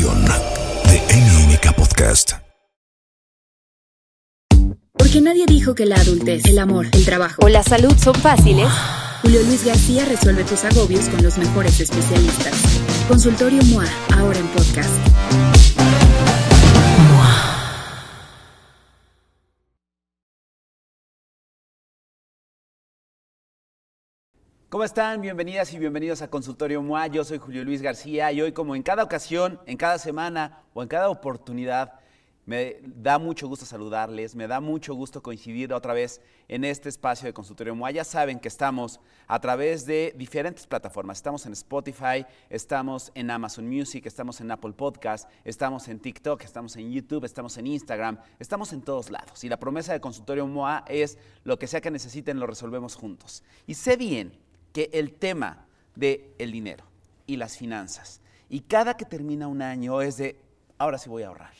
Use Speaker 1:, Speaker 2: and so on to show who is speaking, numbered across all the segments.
Speaker 1: de NMK Podcast.
Speaker 2: Porque nadie dijo que la adultez, el amor, el trabajo
Speaker 3: o la salud son fáciles.
Speaker 2: Julio Luis García resuelve tus agobios con los mejores especialistas. Consultorio MOA, ahora en podcast.
Speaker 4: ¿Cómo están? Bienvenidas y bienvenidos a Consultorio MOA. Yo soy Julio Luis García y hoy, como en cada ocasión, en cada semana o en cada oportunidad, me da mucho gusto saludarles, me da mucho gusto coincidir otra vez en este espacio de Consultorio MOA. Ya saben que estamos a través de diferentes plataformas. Estamos en Spotify, estamos en Amazon Music, estamos en Apple Podcast, estamos en TikTok, estamos en YouTube, estamos en Instagram, estamos en todos lados. Y la promesa de Consultorio MOA es lo que sea que necesiten, lo resolvemos juntos. Y sé bien que el tema del el dinero y las finanzas, y cada que termina un año es de, ahora sí voy a ahorrar,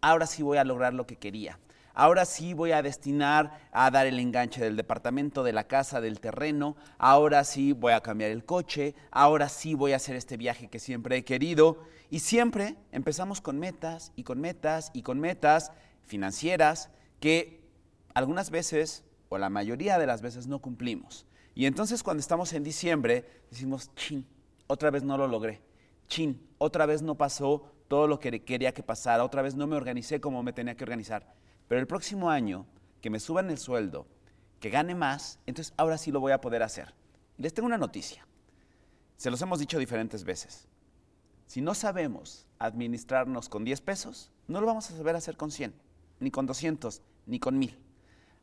Speaker 4: ahora sí voy a lograr lo que quería, ahora sí voy a destinar a dar el enganche del departamento, de la casa, del terreno, ahora sí voy a cambiar el coche, ahora sí voy a hacer este viaje que siempre he querido, y siempre empezamos con metas y con metas y con metas financieras que algunas veces, o la mayoría de las veces, no cumplimos. Y entonces cuando estamos en diciembre, decimos, chin, otra vez no lo logré. Chin, otra vez no pasó todo lo que quería que pasara, otra vez no me organicé como me tenía que organizar. Pero el próximo año, que me suban el sueldo, que gane más, entonces ahora sí lo voy a poder hacer. Les tengo una noticia. Se los hemos dicho diferentes veces. Si no sabemos administrarnos con 10 pesos, no lo vamos a saber hacer con 100, ni con 200, ni con 1000.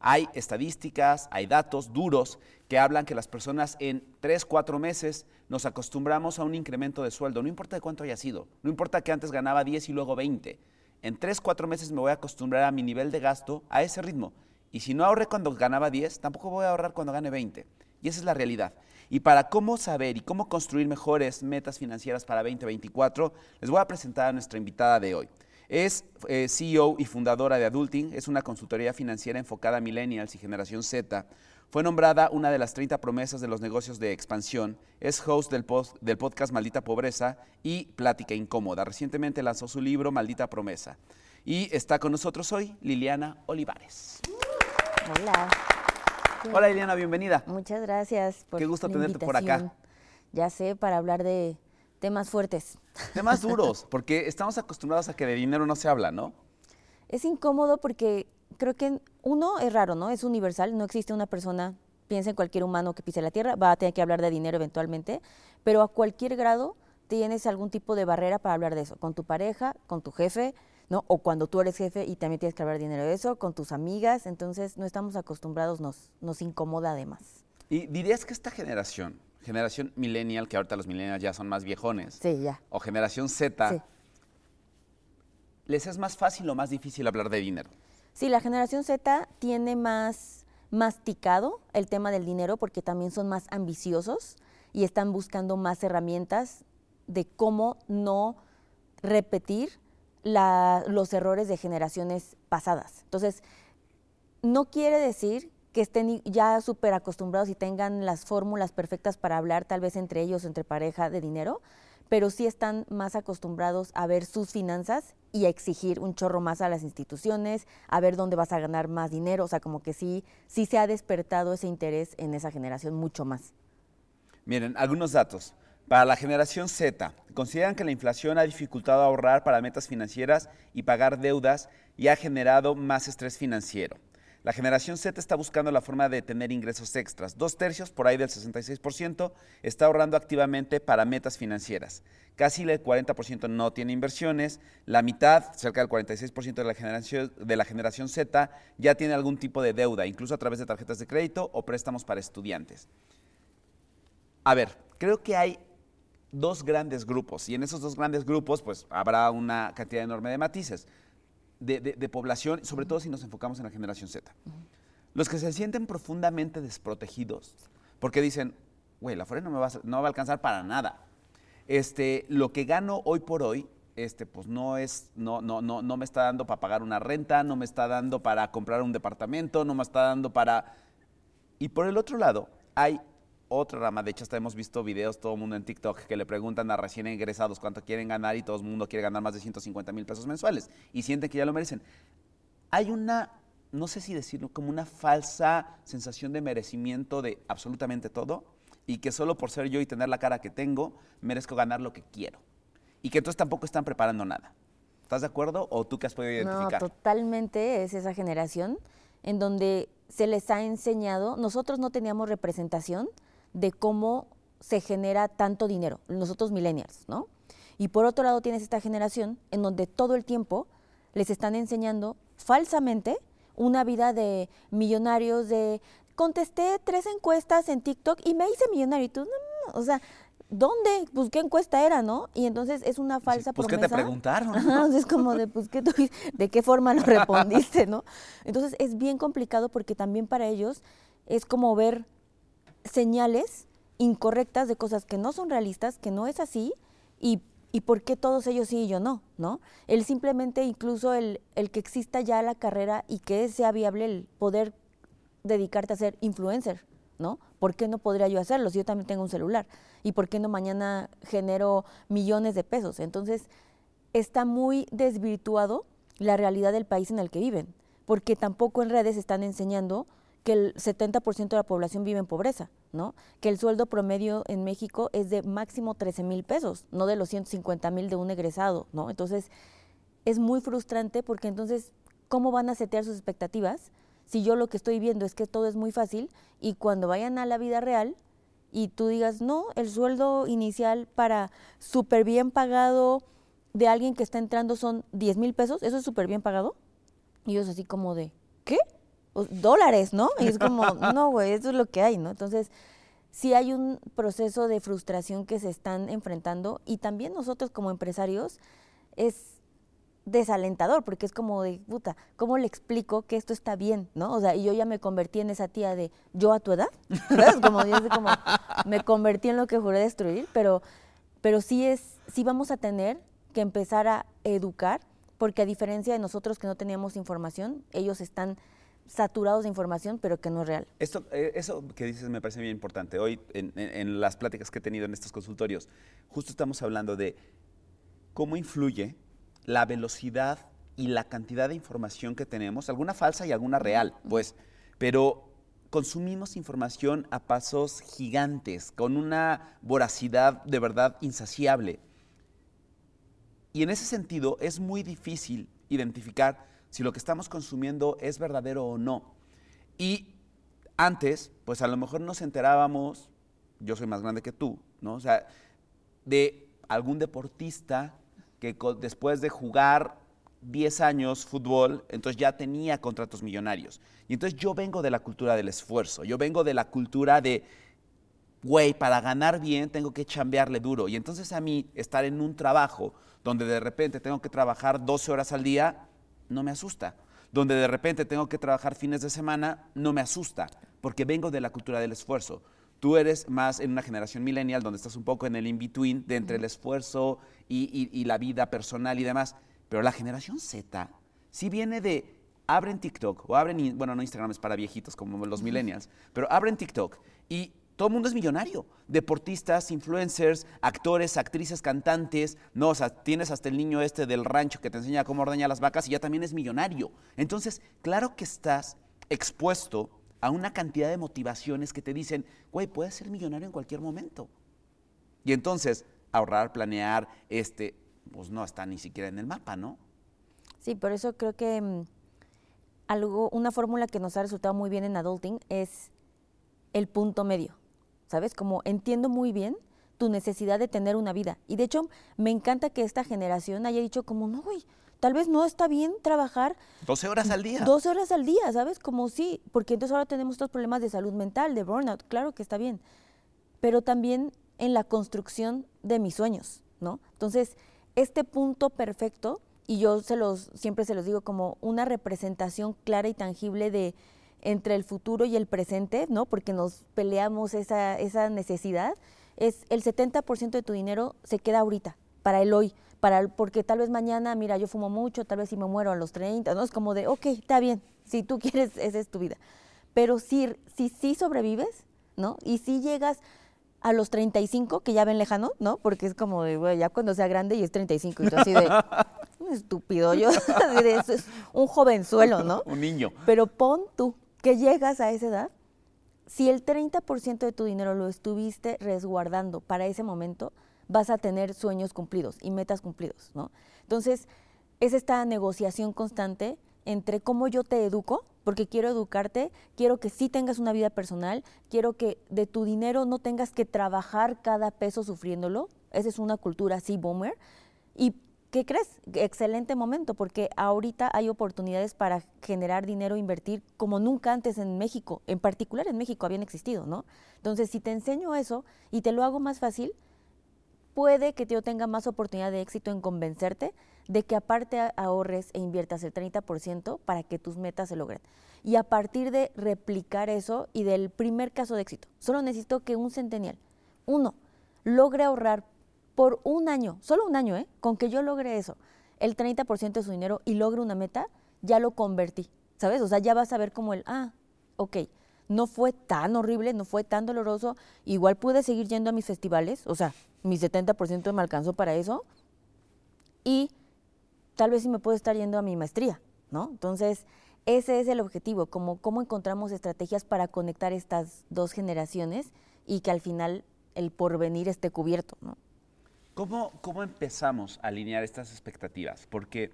Speaker 4: Hay estadísticas, hay datos duros que hablan que las personas en 3, 4 meses nos acostumbramos a un incremento de sueldo, no importa de cuánto haya sido, no importa que antes ganaba 10 y luego 20. En 3, 4 meses me voy a acostumbrar a mi nivel de gasto a ese ritmo. Y si no ahorré cuando ganaba 10, tampoco voy a ahorrar cuando gane 20. Y esa es la realidad. Y para cómo saber y cómo construir mejores metas financieras para 2024, les voy a presentar a nuestra invitada de hoy. Es eh, CEO y fundadora de Adulting, es una consultoría financiera enfocada a millennials y generación Z. Fue nombrada una de las 30 promesas de los negocios de expansión. Es host del, del podcast Maldita Pobreza y Plática Incómoda. Recientemente lanzó su libro Maldita Promesa. Y está con nosotros hoy Liliana Olivares.
Speaker 3: Hola.
Speaker 4: Hola Liliana, bienvenida.
Speaker 3: Muchas gracias por
Speaker 4: Qué gusto
Speaker 3: la
Speaker 4: tenerte por acá.
Speaker 3: Ya sé, para hablar de temas fuertes.
Speaker 4: Temas duros, porque estamos acostumbrados a que de dinero no se habla, ¿no?
Speaker 3: Es incómodo porque creo que uno es raro, ¿no? Es universal, no existe una persona, piensa en cualquier humano que pise la tierra, va a tener que hablar de dinero eventualmente, pero a cualquier grado tienes algún tipo de barrera para hablar de eso, con tu pareja, con tu jefe, ¿no? O cuando tú eres jefe y también tienes que hablar de dinero de eso, con tus amigas, entonces no estamos acostumbrados, nos, nos incomoda además.
Speaker 4: Y dirías que esta generación, generación millennial, que ahorita los millennials ya son más viejones,
Speaker 3: Sí, ya.
Speaker 4: o generación Z,
Speaker 3: Sí.
Speaker 4: ¿les es más fácil o más difícil hablar de dinero?
Speaker 3: Sí, la generación Z tiene más masticado el tema del dinero porque también son más ambiciosos y están buscando más herramientas de cómo no repetir la- los errores de generaciones pasadas. Entonces, no quiere decir que estén ya súper acostumbrados y tengan las fórmulas perfectas para hablar tal vez entre ellos, entre pareja, de dinero, pero sí están más acostumbrados a ver sus finanzas y a exigir un chorro más a las instituciones, a ver dónde vas a ganar más dinero, o sea, como que sí, sí se ha despertado ese interés en esa generación mucho más.
Speaker 4: Miren, algunos datos. Para la generación Z, consideran que la inflación ha dificultado ahorrar para metas financieras y pagar deudas y ha generado más estrés financiero. La generación Z está buscando la forma de tener ingresos extras. Dos tercios, por ahí del 66%, está ahorrando activamente para metas financieras. Casi el 40% no tiene inversiones. La mitad, cerca del 46% de la, generación, de la generación Z, ya tiene algún tipo de deuda, incluso a través de tarjetas de crédito o préstamos para estudiantes. A ver, creo que hay dos grandes grupos y en esos dos grandes grupos pues habrá una cantidad enorme de matices de, de- población, sobre todo si nos enfocamos en la generación Z. Los que se sienten profundamente desprotegidos porque dicen, güey, la FORE no me va a, no va a alcanzar para nada. Este, lo que gano hoy por hoy, este, pues no es, no, no, no, no me está dando para pagar una renta, no me está dando para comprar un departamento, no me está dando para. Y por el otro lado, hay otra rama. De hecho, hasta hemos visto videos, todo el mundo en TikTok, que le preguntan a recién ingresados cuánto quieren ganar y todo el mundo quiere ganar más de 150 mil pesos mensuales y sienten que ya lo merecen. Hay una, no sé si decirlo, como una falsa sensación de merecimiento de absolutamente todo y que solo por ser yo y tener la cara que tengo, merezco ganar lo que quiero. Y que entonces tampoco están preparando nada. ¿Estás de acuerdo o tú qué has podido identificar?
Speaker 3: No, totalmente es esa generación en donde se les ha enseñado, nosotros no teníamos representación de cómo se genera tanto dinero, nosotros millennials, ¿no? Y por otro lado tienes esta generación en donde todo el tiempo les están enseñando falsamente una vida de millonarios, de contesté tres encuestas en TikTok y me hice millonario. Y tú, no, o sea, ¿dónde? Pues qué encuesta era, ¿no? Y entonces es una falsa
Speaker 4: pues,
Speaker 3: promesa.
Speaker 4: ¿qué te preguntaron?
Speaker 3: es como de, pues, ¿qué tú, ¿de qué forma lo respondiste, no? Entonces es bien complicado porque también para ellos es como ver señales incorrectas de cosas que no son realistas, que no es así, y, y por qué todos ellos sí y yo no, ¿no? El simplemente incluso el, el que exista ya la carrera y que sea viable el poder dedicarte a ser influencer, ¿no? ¿Por qué no podría yo hacerlo si yo también tengo un celular? ¿Y por qué no mañana genero millones de pesos? Entonces, está muy desvirtuado la realidad del país en el que viven, porque tampoco en redes están enseñando que el 70% de la población vive en pobreza, ¿no? Que el sueldo promedio en México es de máximo 13 mil pesos, no de los 150 mil de un egresado, ¿no? Entonces, es muy frustrante porque entonces, ¿cómo van a setear sus expectativas si yo lo que estoy viendo es que todo es muy fácil y cuando vayan a la vida real y tú digas, no, el sueldo inicial para súper bien pagado de alguien que está entrando son 10 mil pesos, ¿eso es súper bien pagado? Y ellos así como de, ¿qué? Dólares, ¿no? Y es como, no, güey, eso es lo que hay, ¿no? Entonces, sí hay un proceso de frustración que se están enfrentando y también nosotros como empresarios es desalentador, porque es como de, puta, ¿cómo le explico que esto está bien, no? O sea, y yo ya me convertí en esa tía de, ¿yo a tu edad? ¿Sabes? Como, yo como, me convertí en lo que juré destruir, pero, pero sí es, sí vamos a tener que empezar a educar, porque a diferencia de nosotros que no teníamos información, ellos están saturados de información, pero que no es real.
Speaker 4: Esto, eh, eso que dices me parece bien importante. Hoy, en, en las pláticas que he tenido en estos consultorios, justo estamos hablando de cómo influye la velocidad y la cantidad de información que tenemos, alguna falsa y alguna real, pues, pero consumimos información a pasos gigantes, con una voracidad de verdad insaciable. Y en ese sentido es muy difícil identificar si lo que estamos consumiendo es verdadero o no. Y antes, pues a lo mejor nos enterábamos, yo soy más grande que tú, ¿no? O sea, de algún deportista que después de jugar 10 años fútbol, entonces ya tenía contratos millonarios. Y entonces yo vengo de la cultura del esfuerzo, yo vengo de la cultura de, güey, para ganar bien tengo que chambearle duro. Y entonces a mí estar en un trabajo donde de repente tengo que trabajar 12 horas al día, no me asusta. Donde de repente tengo que trabajar fines de semana, no me asusta, porque vengo de la cultura del esfuerzo. Tú eres más en una generación millennial donde estás un poco en el in-between de entre el esfuerzo y, la vida personal y demás. Pero la generación Z sí viene de abren TikTok o abren, bueno, no Instagram es para viejitos como los millennials, pero abren TikTok y todo el mundo es millonario. Deportistas, influencers, actores, actrices, cantantes. No, o sea, tienes hasta el niño este del rancho que te enseña cómo ordeñar las vacas y ya también es millonario. Entonces, claro que estás expuesto a una cantidad de motivaciones que te dicen, güey, puedes ser millonario en cualquier momento. Y entonces, ahorrar, planear, este, pues no está ni siquiera en el mapa, ¿no?
Speaker 3: Sí, por eso creo que mm, algo, una fórmula que nos ha resultado muy bien en adulting es el punto medio. ¿Sabes? Como entiendo muy bien tu necesidad de tener una vida. Y de hecho, me encanta que esta generación haya dicho como, no, güey, tal vez no está bien trabajar
Speaker 4: 12 horas al día.
Speaker 3: 12 horas al día, ¿sabes? Como sí, porque entonces ahora tenemos estos problemas de salud mental, de burnout, claro que está bien, pero también en la construcción de mis sueños, ¿no? Entonces, este punto perfecto, y yo se los, siempre se los digo como una representación clara y tangible de entre el futuro y el presente, ¿no? Porque nos peleamos esa, esa necesidad, es el 70% de tu dinero se queda ahorita, para el hoy para, porque tal vez mañana, mira, yo fumo mucho, tal vez si me muero a los 30, ¿no? Es como de, ok, está bien, si tú quieres, esa es tu vida. Pero si, si, si sobrevives, ¿no? Y si llegas a los 35, que ya ven lejano, ¿no? Porque es como de, güey, ya cuando sea grande y es 35, y tú así de, un estúpido, yo, así de, eso es un jovenzuelo, ¿no?
Speaker 4: Un niño.
Speaker 3: Pero pon tú que llegas a esa edad, si el 30% de tu dinero lo estuviste resguardando para ese momento, vas a tener sueños cumplidos y metas cumplidos, ¿no? Entonces, es esta negociación constante entre cómo yo te educo, porque quiero educarte, quiero que sí tengas una vida personal, quiero que de tu dinero no tengas que trabajar cada peso sufriéndolo. Esa es una cultura así boomer. ¿Y qué crees? Excelente momento, porque ahorita hay oportunidades para generar dinero, invertir como nunca antes en México, en particular en México habían existido, ¿no? Entonces, si te enseño eso y te lo hago más fácil, puede que yo tenga más oportunidad de éxito en convencerte de que aparte ahorres e inviertas el 30% para que tus metas se logren. Y a partir de replicar eso y del primer caso de éxito, solo necesito que un centennial, uno, logre ahorrar por un año, solo un año, ¿eh? Con que yo logre eso, el 30% de su dinero y logre una meta, ya lo convertí, ¿sabes? O sea, ya vas a ver como el, ah, ok, no fue tan horrible, no fue tan doloroso, igual pude seguir yendo a mis festivales, o sea, mi 70% me alcanzó para eso, y tal vez sí me puedo estar yendo a mi maestría, ¿no? Entonces, ese es el objetivo, como cómo encontramos estrategias para conectar estas dos generaciones y que al final el porvenir esté cubierto, ¿no?
Speaker 4: ¿Cómo, cómo empezamos a alinear estas expectativas? Porque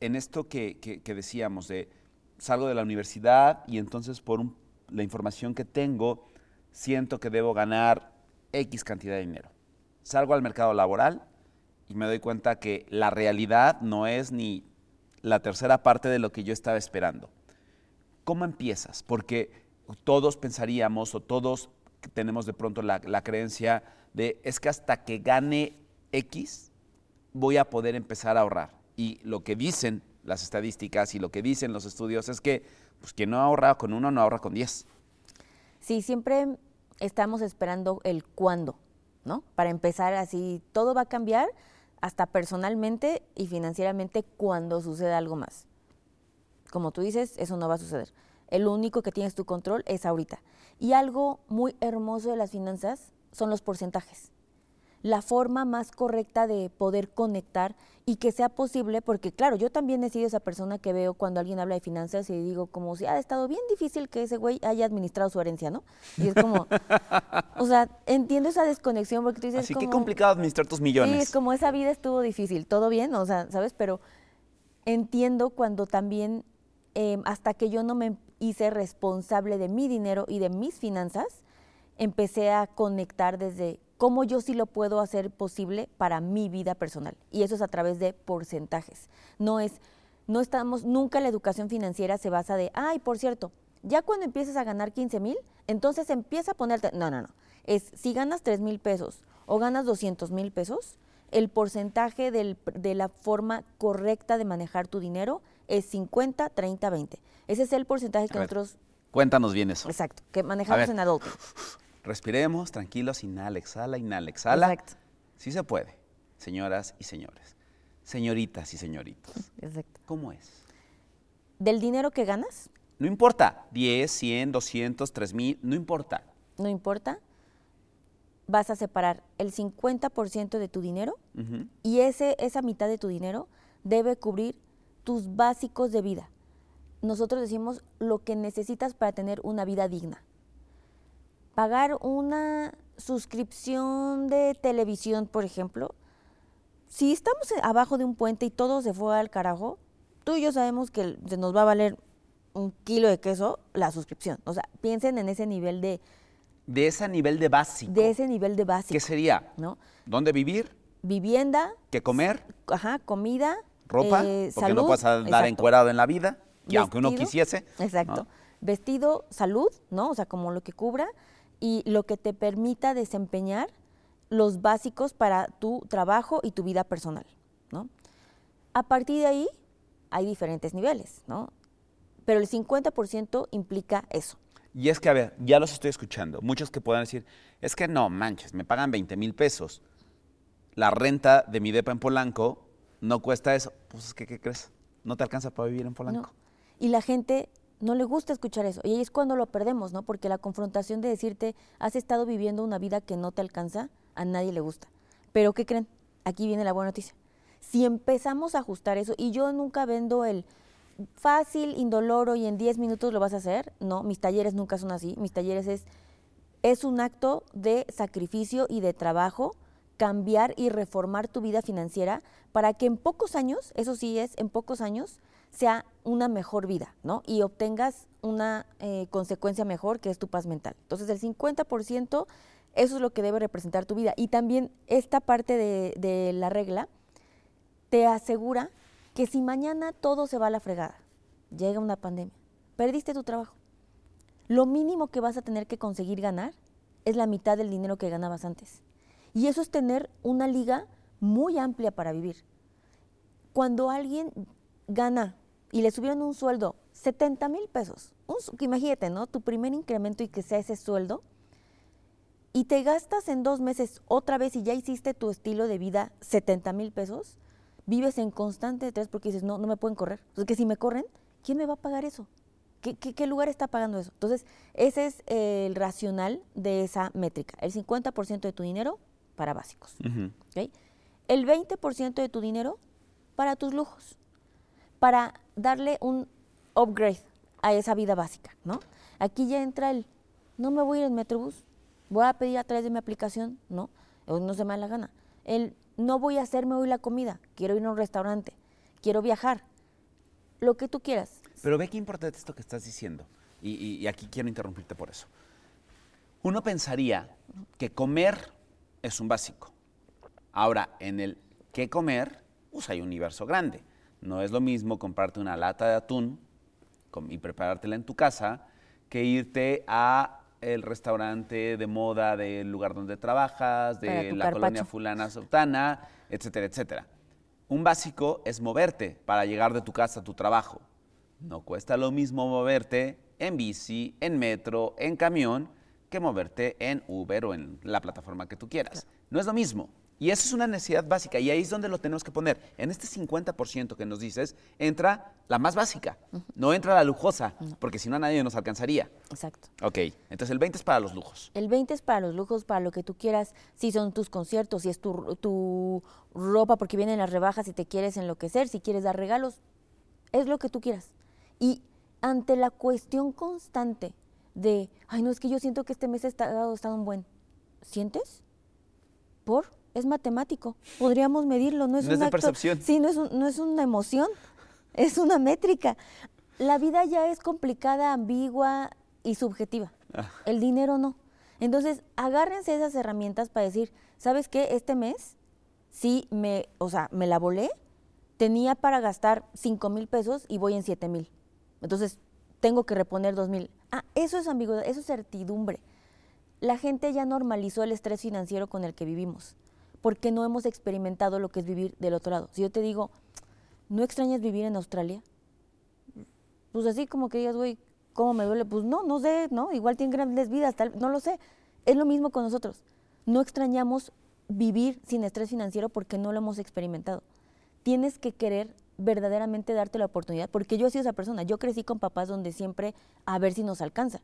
Speaker 4: en esto que, que- que decíamos de salgo de la universidad y entonces por un- la información que tengo siento que debo ganar X cantidad de dinero. Salgo al mercado laboral y me doy cuenta que la realidad no es ni la tercera parte de lo que yo estaba esperando. ¿Cómo empiezas? Porque todos pensaríamos o todos tenemos de pronto la, la creencia de es que hasta que gane X voy a poder empezar a ahorrar. Y lo que dicen las estadísticas y lo que dicen los estudios es que pues, quien no ahorra con uno no ahorra con diez.
Speaker 3: Sí, siempre estamos esperando el cuándo, ¿no? Para empezar así, todo va a cambiar hasta personalmente y financieramente cuando suceda algo más. Como tú dices, eso no va a suceder. El único que tienes tu control es ahorita. Y algo muy hermoso de las finanzas son los porcentajes. La forma más correcta de poder conectar y que sea posible, porque claro, yo también he sido esa persona que veo cuando alguien habla de finanzas y digo como si ha estado bien difícil que ese güey haya administrado su herencia, ¿no? Y es como, o sea, entiendo esa desconexión porque tú dices
Speaker 4: Así que
Speaker 3: como,
Speaker 4: complicado administrar tus millones.
Speaker 3: Sí, es como esa vida estuvo difícil, todo bien, o sea, ¿sabes? Pero entiendo cuando también, eh, hasta que yo no me hice responsable de mi dinero y de mis finanzas, empecé a conectar desde cómo yo sí lo puedo hacer posible para mi vida personal. Y eso es a través de porcentajes. No es, no estamos, nunca la educación financiera se basa de, ay, por cierto, ya cuando empieces a ganar 15 mil, entonces empieza a ponerte, no, no, no. Es si ganas 3 mil pesos o ganas 200 mil pesos, el porcentaje del- de la forma correcta de manejar tu dinero es 50, 30, 20. Ese es el porcentaje que
Speaker 4: ver,
Speaker 3: nosotros,
Speaker 4: Cuéntanos bien eso.
Speaker 3: exacto, que manejamos en adulto.
Speaker 4: Respiremos, tranquilos, inhala, exhala, inhala, exhala.
Speaker 3: Exacto.
Speaker 4: Sí se puede, señoras y señores. Señoritas y señoritos.
Speaker 3: Exacto.
Speaker 4: ¿Cómo es?
Speaker 3: Del dinero que ganas,
Speaker 4: No importa, 10, 100, 200, 3000, no importa.
Speaker 3: no importa, vas a separar el 50% de tu dinero y ese, esa mitad de tu dinero debe cubrir tus básicos de vida. Nosotros decimos lo que necesitas para tener una vida digna. Pagar una suscripción de televisión, por ejemplo, si estamos abajo de un puente y todo se fue al carajo, tú y yo sabemos que se nos va a valer un kilo de queso la suscripción. O sea, piensen en ese nivel de,
Speaker 4: De ese nivel de básico.
Speaker 3: de ese nivel de básico.
Speaker 4: ¿Qué sería?
Speaker 3: ¿no?
Speaker 4: ¿Dónde vivir?
Speaker 3: Vivienda,
Speaker 4: ¿Qué comer?
Speaker 3: ajá, comida,
Speaker 4: ¿Ropa?
Speaker 3: eh,
Speaker 4: porque
Speaker 3: salud,
Speaker 4: no puedes andar
Speaker 3: exacto.
Speaker 4: encuerado en la vida. Y aunque uno quisiese.
Speaker 3: Exacto.
Speaker 4: ¿no?
Speaker 3: Vestido, salud, ¿no? O sea, como lo que cubra y lo que te permita desempeñar los básicos para tu trabajo y tu vida personal, ¿no? A partir de ahí hay diferentes niveles, ¿no? Pero el 50% implica eso.
Speaker 4: Y es que, a ver, ya los estoy escuchando. Muchos que puedan decir, es que no, manches, me pagan 20 mil pesos. La renta de mi depa en Polanco no cuesta eso. Pues es que, ¿qué crees? No te alcanza para vivir en Polanco.
Speaker 3: ¿no? Y la gente no le gusta escuchar eso. Y ahí es cuando lo perdemos, ¿no? Porque la confrontación de decirte, has estado viviendo una vida que no te alcanza, a nadie le gusta. Pero ¿qué creen? Aquí viene la buena noticia. Si empezamos a ajustar eso, y yo nunca vendo el fácil, indoloro y en 10 minutos lo vas a hacer, no, mis talleres nunca son así, mis talleres es, es un acto de sacrificio y de trabajo cambiar y reformar tu vida financiera para que en pocos años, eso sí es, en pocos años, sea una mejor vida, ¿no? Y obtengas una eh, consecuencia mejor que es tu paz mental. Entonces, el 50%, eso es lo que debe representar tu vida. Y también esta parte de, de la regla te asegura que si mañana todo se va a la fregada, llega una pandemia, perdiste tu trabajo, lo mínimo que vas a tener que conseguir ganar es la mitad del dinero que ganabas antes. Y eso es tener una liga muy amplia para vivir. Cuando alguien gana y le subieron un sueldo 70 mil pesos, imagínate, ¿no? Tu primer incremento y que sea ese sueldo, y te gastas en dos meses otra vez y ya hiciste tu estilo de vida 70 mil pesos, vives en constante estrés porque dices, no, no me pueden correr. Entonces, que si me corren, ¿quién me va a pagar eso? ¿Qué, qué, lugar está pagando eso? Entonces, ese es el racional de esa métrica. El 50% de tu dinero para básicos. El 20% de tu dinero para tus lujos, para darle un upgrade a esa vida básica, ¿no? Aquí ya entra el, no me voy a ir en Metrobús, voy a pedir a través de mi aplicación, ¿no? O no se me da la gana. El, no voy a hacerme hoy la comida, quiero ir a un restaurante, quiero viajar, lo que tú quieras.
Speaker 4: Pero ve qué importante esto que estás diciendo, y, y aquí quiero interrumpirte por eso. Uno pensaría que comer es un básico. Ahora, en el qué comer, pues hay un universo grande. No es lo mismo comprarte una lata de atún y preparártela en tu casa que irte a el restaurante de moda del lugar donde trabajas, de la colonia fulana sultana, etcétera, etcétera. Un básico es moverte para llegar de tu casa a tu trabajo. No cuesta lo mismo moverte en bici, en metro, en camión, que moverte en Uber o en la plataforma que tú quieras. No es lo mismo. Y eso es una necesidad básica y ahí es donde lo tenemos que poner. En este 50% que nos dices, entra la más básica, no entra la lujosa, porque si no a nadie nos alcanzaría.
Speaker 3: Exacto.
Speaker 4: Ok, entonces el 20 es para los lujos.
Speaker 3: El 20 es para los lujos, para lo que tú quieras, si son tus conciertos, si es tu, tu ropa porque vienen las rebajas y te quieres enloquecer, si quieres dar regalos, es lo que tú quieras. Y ante la cuestión constante de, ay, no, es que yo siento que este mes ha estado, estado un buen. ¿Sientes? ¿Por? Es matemático. Podríamos medirlo. No es,
Speaker 4: no percepción.
Speaker 3: Sí, no es, no es una emoción. Es una métrica. La vida ya es complicada, ambigua y subjetiva. Ah. El dinero no. Entonces, agárrense esas herramientas para decir, ¿sabes qué? Este mes, sí, me, o sea, me la volé, tenía para gastar 5 mil pesos y voy en 7 mil. Entonces, tengo que reponer 2 mil. Ah, eso es ambigüedad, eso es certidumbre. La gente ya normalizó el estrés financiero con el que vivimos, porque no hemos experimentado lo que es vivir del otro lado. Si yo te digo, ¿no extrañas vivir en Australia? Pues así como que digas, güey, ¿cómo me duele? Pues no, no sé, ¿no? Igual tienen grandes vidas, tal, no lo sé. Es lo mismo con nosotros. No extrañamos vivir sin estrés financiero porque no lo hemos experimentado. Tienes que querer verdaderamente darte la oportunidad, porque yo he sido esa persona, yo crecí con papás donde siempre a ver si nos alcanza.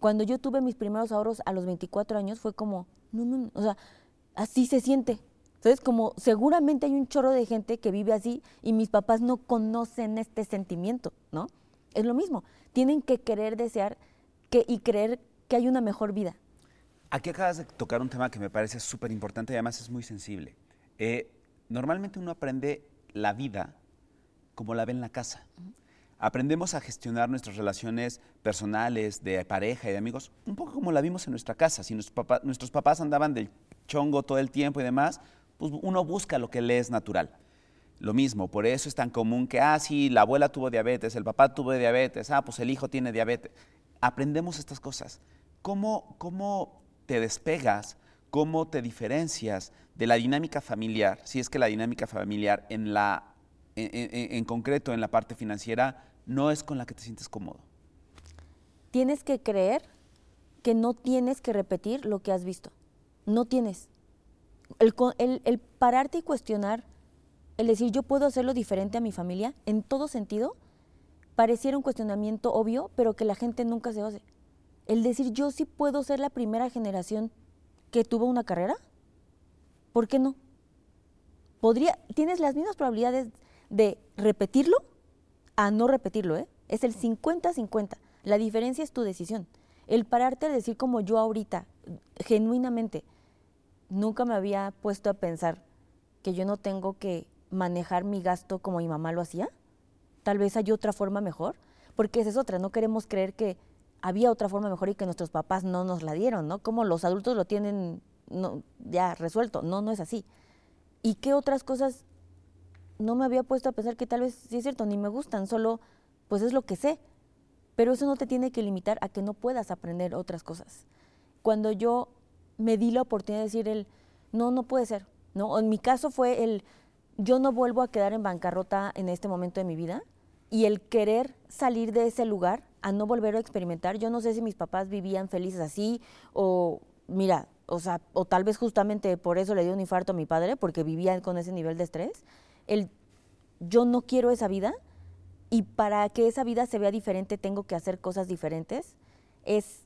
Speaker 3: Cuando yo tuve mis primeros ahorros a los 24 años fue como, no, no, o sea, así se siente. Entonces, como seguramente hay un chorro de gente que vive así y mis papás no conocen este sentimiento, ¿no? Es lo mismo, tienen que querer desear que, y creer que hay una mejor vida.
Speaker 4: Aquí acabas de tocar un tema que me parece súper importante y además es muy sensible. Eh, normalmente uno aprende la vida como la ve en la casa. Aprendemos a gestionar nuestras relaciones personales, de pareja y de amigos, un poco como la vimos en nuestra casa. Si nuestros, nuestros papás andaban de chongo todo el tiempo y demás, pues uno busca lo que le es natural. Lo mismo, por eso es tan común que, ah, sí, la abuela tuvo diabetes, el papá tuvo diabetes, ah, pues el hijo tiene diabetes. Aprendemos estas cosas. ¿Cómo, cómo te despegas, cómo te diferencias de la dinámica familiar, si es que la dinámica familiar en la en, concreto en la parte financiera, no es con la que te sientes cómodo?
Speaker 3: Tienes que creer que no tienes que repetir lo que has visto. No tienes. El, pararte y cuestionar, el decir yo puedo hacerlo diferente a mi familia, en todo sentido, pareciera un cuestionamiento obvio, pero que la gente nunca se hace. El decir, yo sí puedo ser la primera generación que tuvo una carrera, ¿por qué no? Podría, tienes las mismas probabilidades de repetirlo a no repetirlo, ¿eh? Es el 50-50. La diferencia es tu decisión. El pararte a decir como yo ahorita, genuinamente, nunca me había puesto a pensar que yo no tengo que manejar mi gasto como mi mamá lo hacía. Tal vez hay otra forma mejor, porque esa es otra, no queremos creer que había otra forma mejor y que nuestros papás no nos la dieron, ¿no? Como los adultos lo tienen ya resuelto. No, no es así. ¿Y qué otras cosas no me había puesto a pensar que tal vez sí es cierto, ni me gustan, solo pues es lo que sé. Pero eso no te tiene que limitar a que no puedas aprender otras cosas. Cuando yo me di la oportunidad de decir el, no, no puede ser. ¿no? En mi caso fue el, yo no vuelvo a quedar en bancarrota en este momento de mi vida y el querer salir de ese lugar a no volver a experimentar. Yo no sé si mis papás vivían felices así o, mira, o sea, o tal vez justamente por eso le dio un infarto a mi padre, porque vivía con ese nivel de estrés. El, yo no quiero esa vida y para que esa vida se vea diferente tengo que hacer cosas diferentes. Es,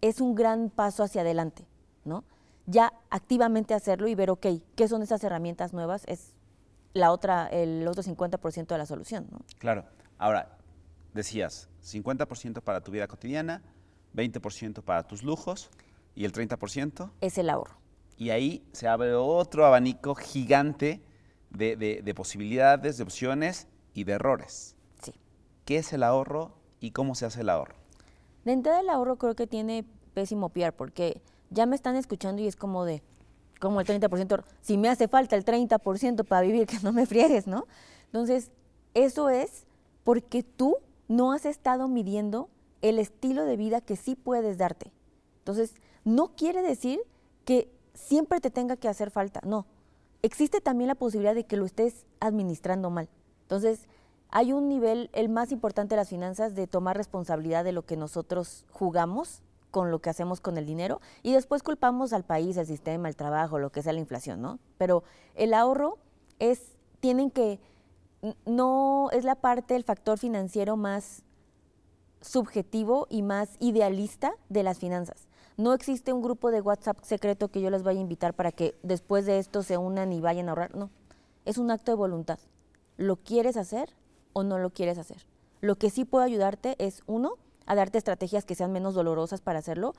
Speaker 3: es un gran paso hacia adelante, ¿no? Ya activamente hacerlo y ver, ok, ¿qué son esas herramientas nuevas? Es la otra, el otro 50% de la solución, ¿no?
Speaker 4: Claro. Ahora, decías, 50% para tu vida cotidiana, 20% para tus lujos y el 30%.
Speaker 3: Es el ahorro.
Speaker 4: Y ahí se abre otro abanico gigante de, posibilidades, de opciones y de errores.
Speaker 3: Sí.
Speaker 4: ¿Qué es el ahorro y cómo se hace el ahorro?
Speaker 3: De entrada el ahorro creo que tiene pésimo PR porque ya me están escuchando y es como de, como el 30%, si me hace falta el 30% para vivir, que no me friegues, ¿no? Entonces, eso es porque tú no has estado midiendo el estilo de vida que sí puedes darte. Entonces, no quiere decir que siempre te tenga que hacer falta, no. Existe también la posibilidad de que lo estés administrando mal. Entonces, hay un nivel, el más importante de las finanzas, de tomar responsabilidad de lo que nosotros jugamos con lo que hacemos con el dinero y después culpamos al país, al sistema, al trabajo, lo que sea la inflación, ¿no? Pero el ahorro es, tienen que, no es la parte del factor financiero más subjetivo y más idealista de las finanzas. No existe un grupo de WhatsApp secreto que yo les vaya a invitar para que después de esto se unan y vayan a ahorrar. No, es un acto de voluntad. ¿Lo quieres hacer o no lo quieres hacer? Lo que sí puede ayudarte es, uno, a darte estrategias que sean menos dolorosas para hacerlo.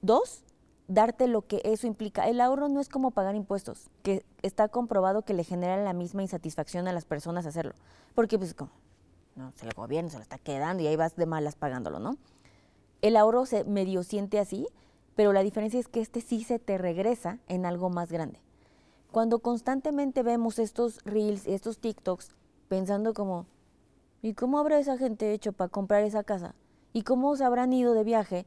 Speaker 3: Dos, darte lo que eso implica. El ahorro no es como pagar impuestos, que está comprobado que le genera la misma insatisfacción a las personas hacerlo. Porque pues como, no, se el gobierno se lo está quedando y ahí vas de malas pagándolo, ¿no? El ahorro se medio siente así, pero la diferencia es que este sí se te regresa en algo más grande. Cuando constantemente vemos estos reels, estos TikToks, pensando como, ¿y cómo habrá esa gente hecho para comprar esa casa? Y cómo se habrán ido de viaje,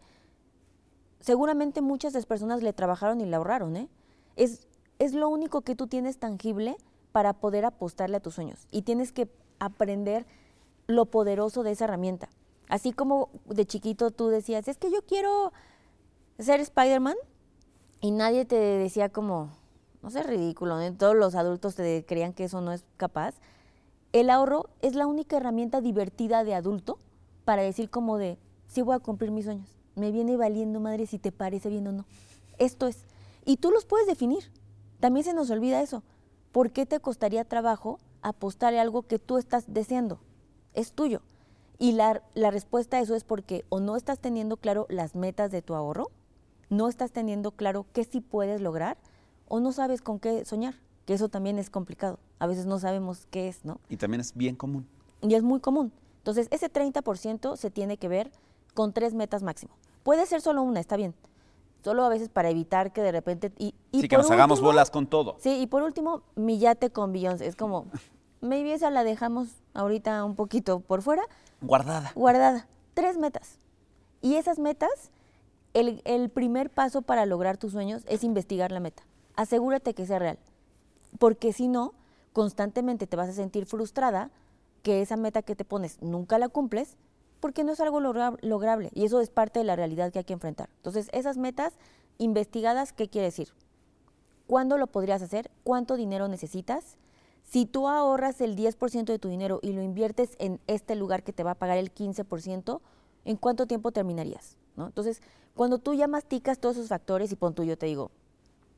Speaker 3: seguramente muchas de las personas le trabajaron y le ahorraron. ¿eh? Es, es lo único que tú tienes tangible para poder apostarle a tus sueños. Y tienes que aprender lo poderoso de esa herramienta. Así como de chiquito tú decías, es que yo quiero ser Spider-Man y nadie te decía como, no sé, ridículo, todos los adultos te creían que eso no es capaz. El ahorro es la única herramienta divertida de adulto para decir como de, sí voy a cumplir mis sueños. Me viene valiendo madre si te parece bien o no. Esto es. Y tú los puedes definir. También se nos olvida eso. ¿Por qué te costaría trabajo apostarle algo que tú estás deseando? Es tuyo. Y la, la respuesta a eso es porque o no estás teniendo claro las metas de tu ahorro, no estás teniendo claro qué sí puedes lograr, o no sabes con qué soñar, que eso también es complicado. A veces no sabemos qué es, ¿no?
Speaker 4: Y también es bien común.
Speaker 3: Y es muy común. Entonces, ese 30% se tiene que ver con tres metas máximo. Puede ser solo una, está bien. Solo a veces para evitar que de repente... Y,
Speaker 4: sí, que nos hagamos bolas con todo.
Speaker 3: Sí, y por último, mi yate con Beyoncé. Es como, maybe esa la dejamos ahorita un poquito por fuera.
Speaker 4: Guardada.
Speaker 3: Guardada. Tres metas. Y esas metas, el, el primer paso para lograr tus sueños es investigar la meta. Asegúrate que sea real. Porque si no, constantemente te vas a sentir frustrada que esa meta que te pones nunca la cumples porque no es algo lograble y eso es parte de la realidad que hay que enfrentar. Entonces, esas metas investigadas, ¿qué quiere decir? ¿Cuándo lo podrías hacer? ¿Cuánto dinero necesitas? Si tú ahorras el 10% de tu dinero y lo inviertes en este lugar que te va a pagar el 15%, ¿en cuánto tiempo terminarías? ¿no? Entonces, cuando tú ya masticas todos esos factores y pon tú, yo te digo,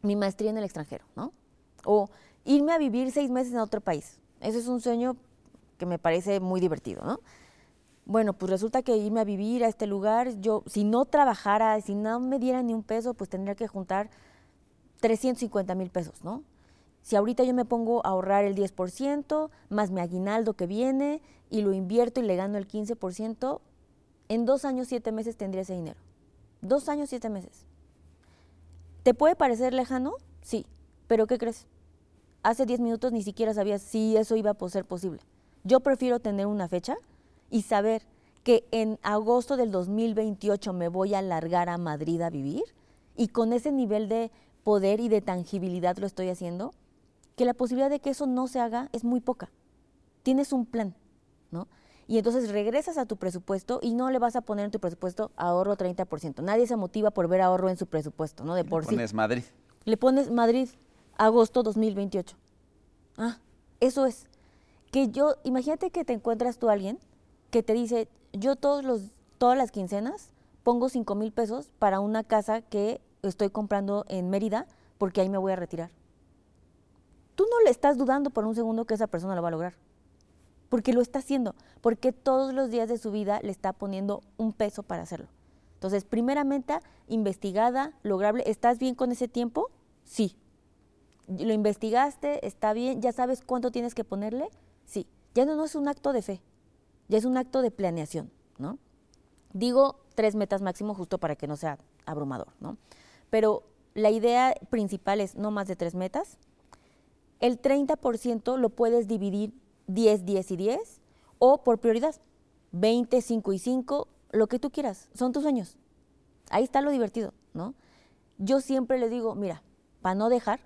Speaker 3: mi maestría en el extranjero, ¿no? O irme a vivir seis meses en otro país. Ese es un sueño me parece muy divertido, ¿no? Bueno, pues resulta que irme a vivir a este lugar, yo, si no trabajara, si no me diera ni un peso, pues tendría que juntar 350 mil pesos, ¿no? Si ahorita yo me pongo a ahorrar el 10%, más mi aguinaldo que viene, y lo invierto y le gano el 15%, en dos años, siete meses tendría ese dinero. Dos años, siete meses. ¿Te puede parecer lejano? Sí. ¿Pero qué crees? Hace 10 minutos ni siquiera sabías si eso iba a ser posible. Yo prefiero tener una fecha y saber que en agosto del 2028 me voy a largar a Madrid a vivir y con ese nivel de poder y de tangibilidad lo estoy haciendo, que la posibilidad de que eso no se haga es muy poca. Tienes un plan, ¿no? Y entonces regresas a tu presupuesto y no le vas a poner en tu presupuesto ahorro 30%. Nadie se motiva por ver ahorro en su presupuesto, ¿no? De por
Speaker 4: Le
Speaker 3: sí.
Speaker 4: pones Madrid.
Speaker 3: Le pones Madrid, agosto 2028. Ah, eso es. Que yo, imagínate que te encuentras tú a alguien que te dice, yo todos los, todas las quincenas pongo 5 mil pesos para una casa que estoy comprando en Mérida porque ahí me voy a retirar. Tú no le estás dudando por un segundo que esa persona lo va a lograr. Porque lo está haciendo. Porque todos los días de su vida le está poniendo un peso para hacerlo. Entonces, primeramente, investigada, lograble. ¿Estás bien con ese tiempo? Sí. ¿Lo investigaste? ¿Está bien? ¿Ya sabes cuánto tienes que ponerle? Sí. Ya no, es un acto de fe. Ya es un acto de planeación, ¿no? Digo tres metas máximo justo para que no sea abrumador, ¿no? Pero la idea principal es no más de tres metas. El 30% lo puedes dividir 10, 10 y 10 o por prioridad. 20, 5 y 5, lo que tú quieras. Son tus sueños. Ahí está lo divertido, ¿no? Yo siempre les digo, mira, para no dejar,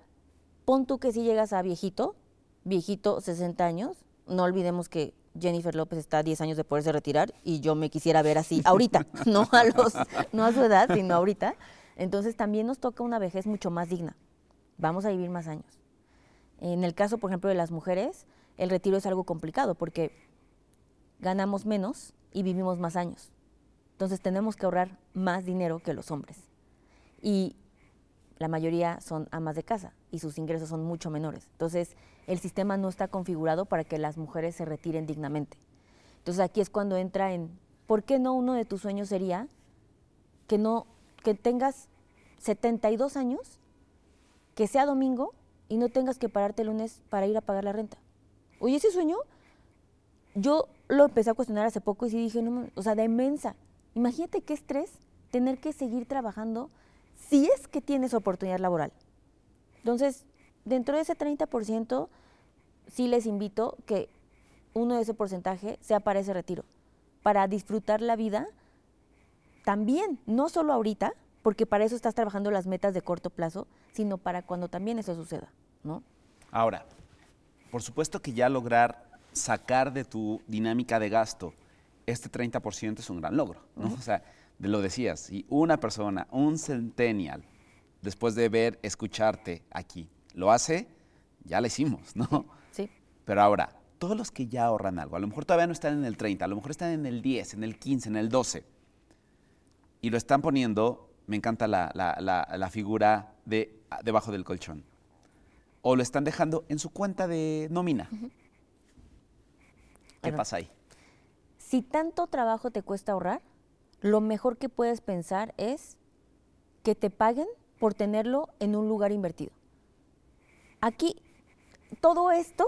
Speaker 3: pon tú que si llegas a viejito, viejito 60 años, no olvidemos que Jennifer López está a 10 años de poderse retirar y yo me quisiera ver así ahorita, no a los no a su edad, sino ahorita. Entonces también nos toca una vejez mucho más digna. Vamos a vivir más años. En el caso, por ejemplo, de las mujeres, el retiro es algo complicado porque ganamos menos y vivimos más años. Entonces tenemos que ahorrar más dinero que los hombres. Y la mayoría son amas de casa y sus ingresos son mucho menores. Entonces, el sistema no está configurado para que las mujeres se retiren dignamente. Entonces, aquí es cuando entra en, ¿por qué no uno de tus sueños sería que no que tengas 72 años, que sea domingo y no tengas que pararte el lunes para ir a pagar la renta? Oye, ese sueño yo lo empecé a cuestionar hace poco y sí dije, no, o sea, de mensa. Imagínate qué estrés tener que seguir trabajando si es que tienes oportunidad laboral. Entonces, dentro de ese 30%, sí les invito que uno de ese porcentaje sea para ese retiro, para disfrutar la vida también, no solo ahorita, porque para eso estás trabajando las metas de corto plazo, sino para cuando también eso suceda, ¿no?
Speaker 4: Ahora, por supuesto que ya lograr sacar de tu dinámica de gasto este 30% es un gran logro, ¿no? O sea, lo decías, si una persona, un centennial, después de ver, escucharte aquí, lo hace, ya lo hicimos, ¿no?
Speaker 3: Sí.
Speaker 4: Pero ahora, todos los que ya ahorran algo, a lo mejor todavía no están en el 30, a lo mejor están en el 10, en el 15, en el 12, y lo están poniendo, me encanta la, la- la- la figura de debajo del colchón, o lo están dejando en su cuenta de nómina. ¿Qué pasa ahí?
Speaker 3: Si tanto trabajo te cuesta ahorrar, lo mejor que puedes pensar es que te paguen por tenerlo en un lugar invertido. Aquí, todo esto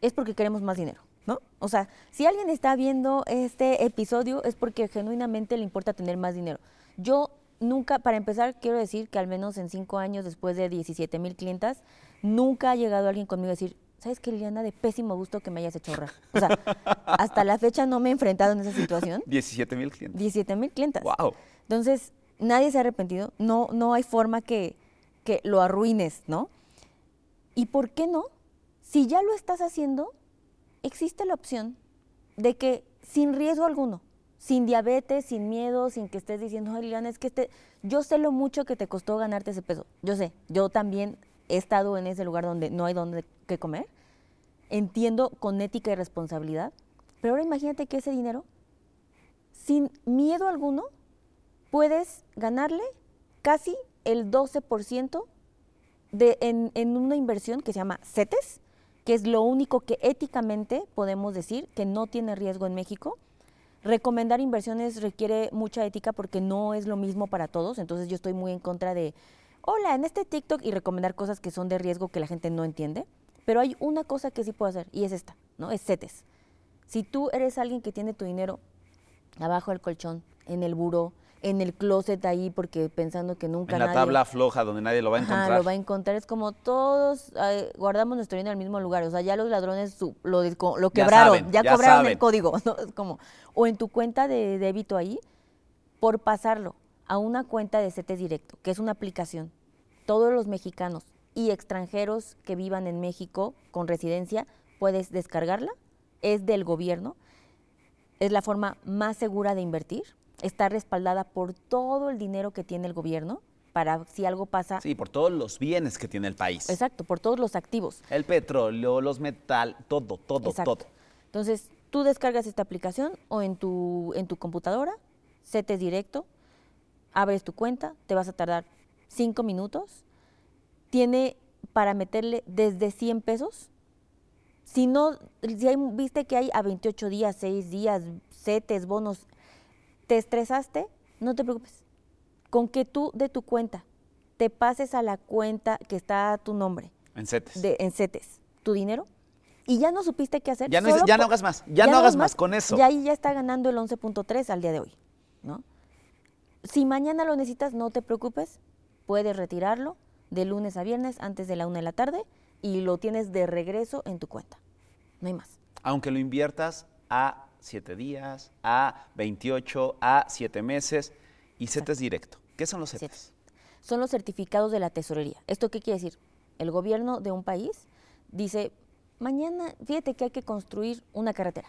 Speaker 3: es porque queremos más dinero, ¿no? O sea, si alguien está viendo este episodio es porque genuinamente le importa tener más dinero. Yo nunca, para empezar, quiero decir que al menos en cinco años, después de 17 mil clientas, nunca ha llegado alguien conmigo a decir, ¿sabes qué, Liliana? De pésimo gusto que me hayas hecho ahorrar. O sea, hasta la fecha no me he enfrentado en esa situación.
Speaker 4: 17 mil clientes.
Speaker 3: 17 mil clientas.
Speaker 4: ¡Wow!
Speaker 3: Entonces, nadie se ha arrepentido, no, no hay forma que, que lo arruines, ¿no? ¿Y por qué no? Si ya lo estás haciendo, existe la opción de que sin riesgo alguno, sin diabetes, sin miedo, sin que estés diciendo, ay, Liliana, es que este, yo sé lo mucho que te costó ganarte ese peso. Yo sé, yo también he estado en ese lugar donde no hay donde que comer. entiendo con ética y responsabilidad, pero ahora imagínate que ese dinero, sin miedo alguno, puedes ganarle casi el 12% de, en, en una inversión que se llama CETES, que es lo único que éticamente podemos decir que no tiene riesgo en México. Recomendar inversiones requiere mucha ética porque no es lo mismo para todos, entonces yo estoy muy en contra de, hola, en este TikTok y recomendar cosas que son de riesgo que la gente no entiende. Pero hay una cosa que sí puedo hacer y es esta, ¿no? Es CETES. Si tú eres alguien que tiene tu dinero abajo del colchón, en el buró, en el closet ahí, porque pensando que nunca
Speaker 4: En la
Speaker 3: nadie...
Speaker 4: tabla floja donde nadie lo va a
Speaker 3: Ajá,
Speaker 4: encontrar.
Speaker 3: lo va a encontrar. Es como todos eh, guardamos nuestro dinero en el mismo lugar. O sea, ya los ladrones su- lo,
Speaker 4: Ya
Speaker 3: quebraron,
Speaker 4: saben,
Speaker 3: ya,
Speaker 4: ya
Speaker 3: cobraron
Speaker 4: saben.
Speaker 3: el código. ¿no? Es como, o en tu cuenta de débito ahí, por pasarlo a una cuenta de CETES Directo, que es una aplicación. Todos los mexicanos y extranjeros que vivan en México con residencia, puedes descargarla. Es del gobierno. Es la forma más segura de invertir. Está respaldada por todo el dinero que tiene el gobierno para si algo pasa
Speaker 4: Sí, por todos los bienes que tiene el país.
Speaker 3: Exacto, por todos los activos.
Speaker 4: El petróleo, los metal, todo, todo,
Speaker 3: Exacto.
Speaker 4: todo.
Speaker 3: Entonces, tú descargas esta aplicación o en tu, en tu computadora, CETES directo, abres tu cuenta, te vas a tardar cinco minutos. Tiene para meterle desde 100 pesos. Si no, si hay- viste que hay a 28 días, 6 días, CETES, bonos, te estresaste, no te preocupes. Con que tú de tu cuenta te pases a la cuenta que está a tu nombre,
Speaker 4: En CETES.
Speaker 3: de, en CETES tu dinero y ya no supiste qué hacer.
Speaker 4: Ya no hagas más, ya no hagas más con eso.
Speaker 3: Y ahí ya está ganando el 11.3 al día de hoy, ¿no? Si mañana lo necesitas, no te preocupes, puedes retirarlo de lunes a viernes antes de la una de la tarde y lo tienes de regreso en tu cuenta. No hay más.
Speaker 4: Aunque lo inviertas a 7 días, a 28, a 7 meses y CETES directo. ¿Qué son los CETES?
Speaker 3: CETES. Son los certificados de la tesorería. ¿Esto qué quiere decir? El gobierno de un país dice, mañana, fíjate que hay que construir una carretera.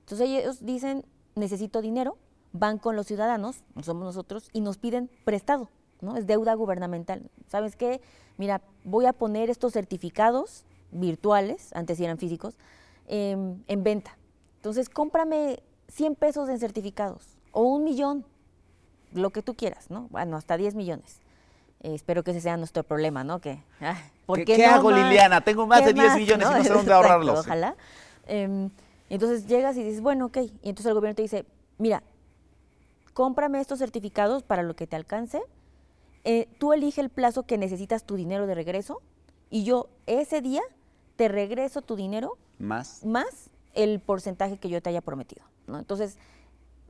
Speaker 3: Entonces ellos dicen, necesito dinero, van con los ciudadanos, no somos nosotros, y nos piden prestado, ¿no? Es deuda gubernamental. ¿Sabes qué? Mira, voy a poner estos certificados virtuales, antes eran físicos, em, en venta. Entonces, cómprame 100 pesos en certificados o un millón, lo que tú quieras, ¿no? Bueno, hasta 10 millones. Eh, espero que ese sea nuestro problema, ¿no? Que, ah, ¿por
Speaker 4: ¿Qué-
Speaker 3: qué
Speaker 4: qué
Speaker 3: no
Speaker 4: hago,
Speaker 3: más?
Speaker 4: Liliana? Tengo más
Speaker 3: ¿Qué
Speaker 4: de 10 millones y no sé dónde ahorrarlos.
Speaker 3: Ojalá. Em, entonces llegas y dices, bueno, ok. Y entonces el gobierno te dice, mira, cómprame estos certificados para lo que te alcance. eh, tú elige el plazo que necesitas tu dinero de regreso y yo ese día te regreso tu dinero
Speaker 4: Más.
Speaker 3: más el porcentaje que yo te haya prometido. ¿no? Entonces,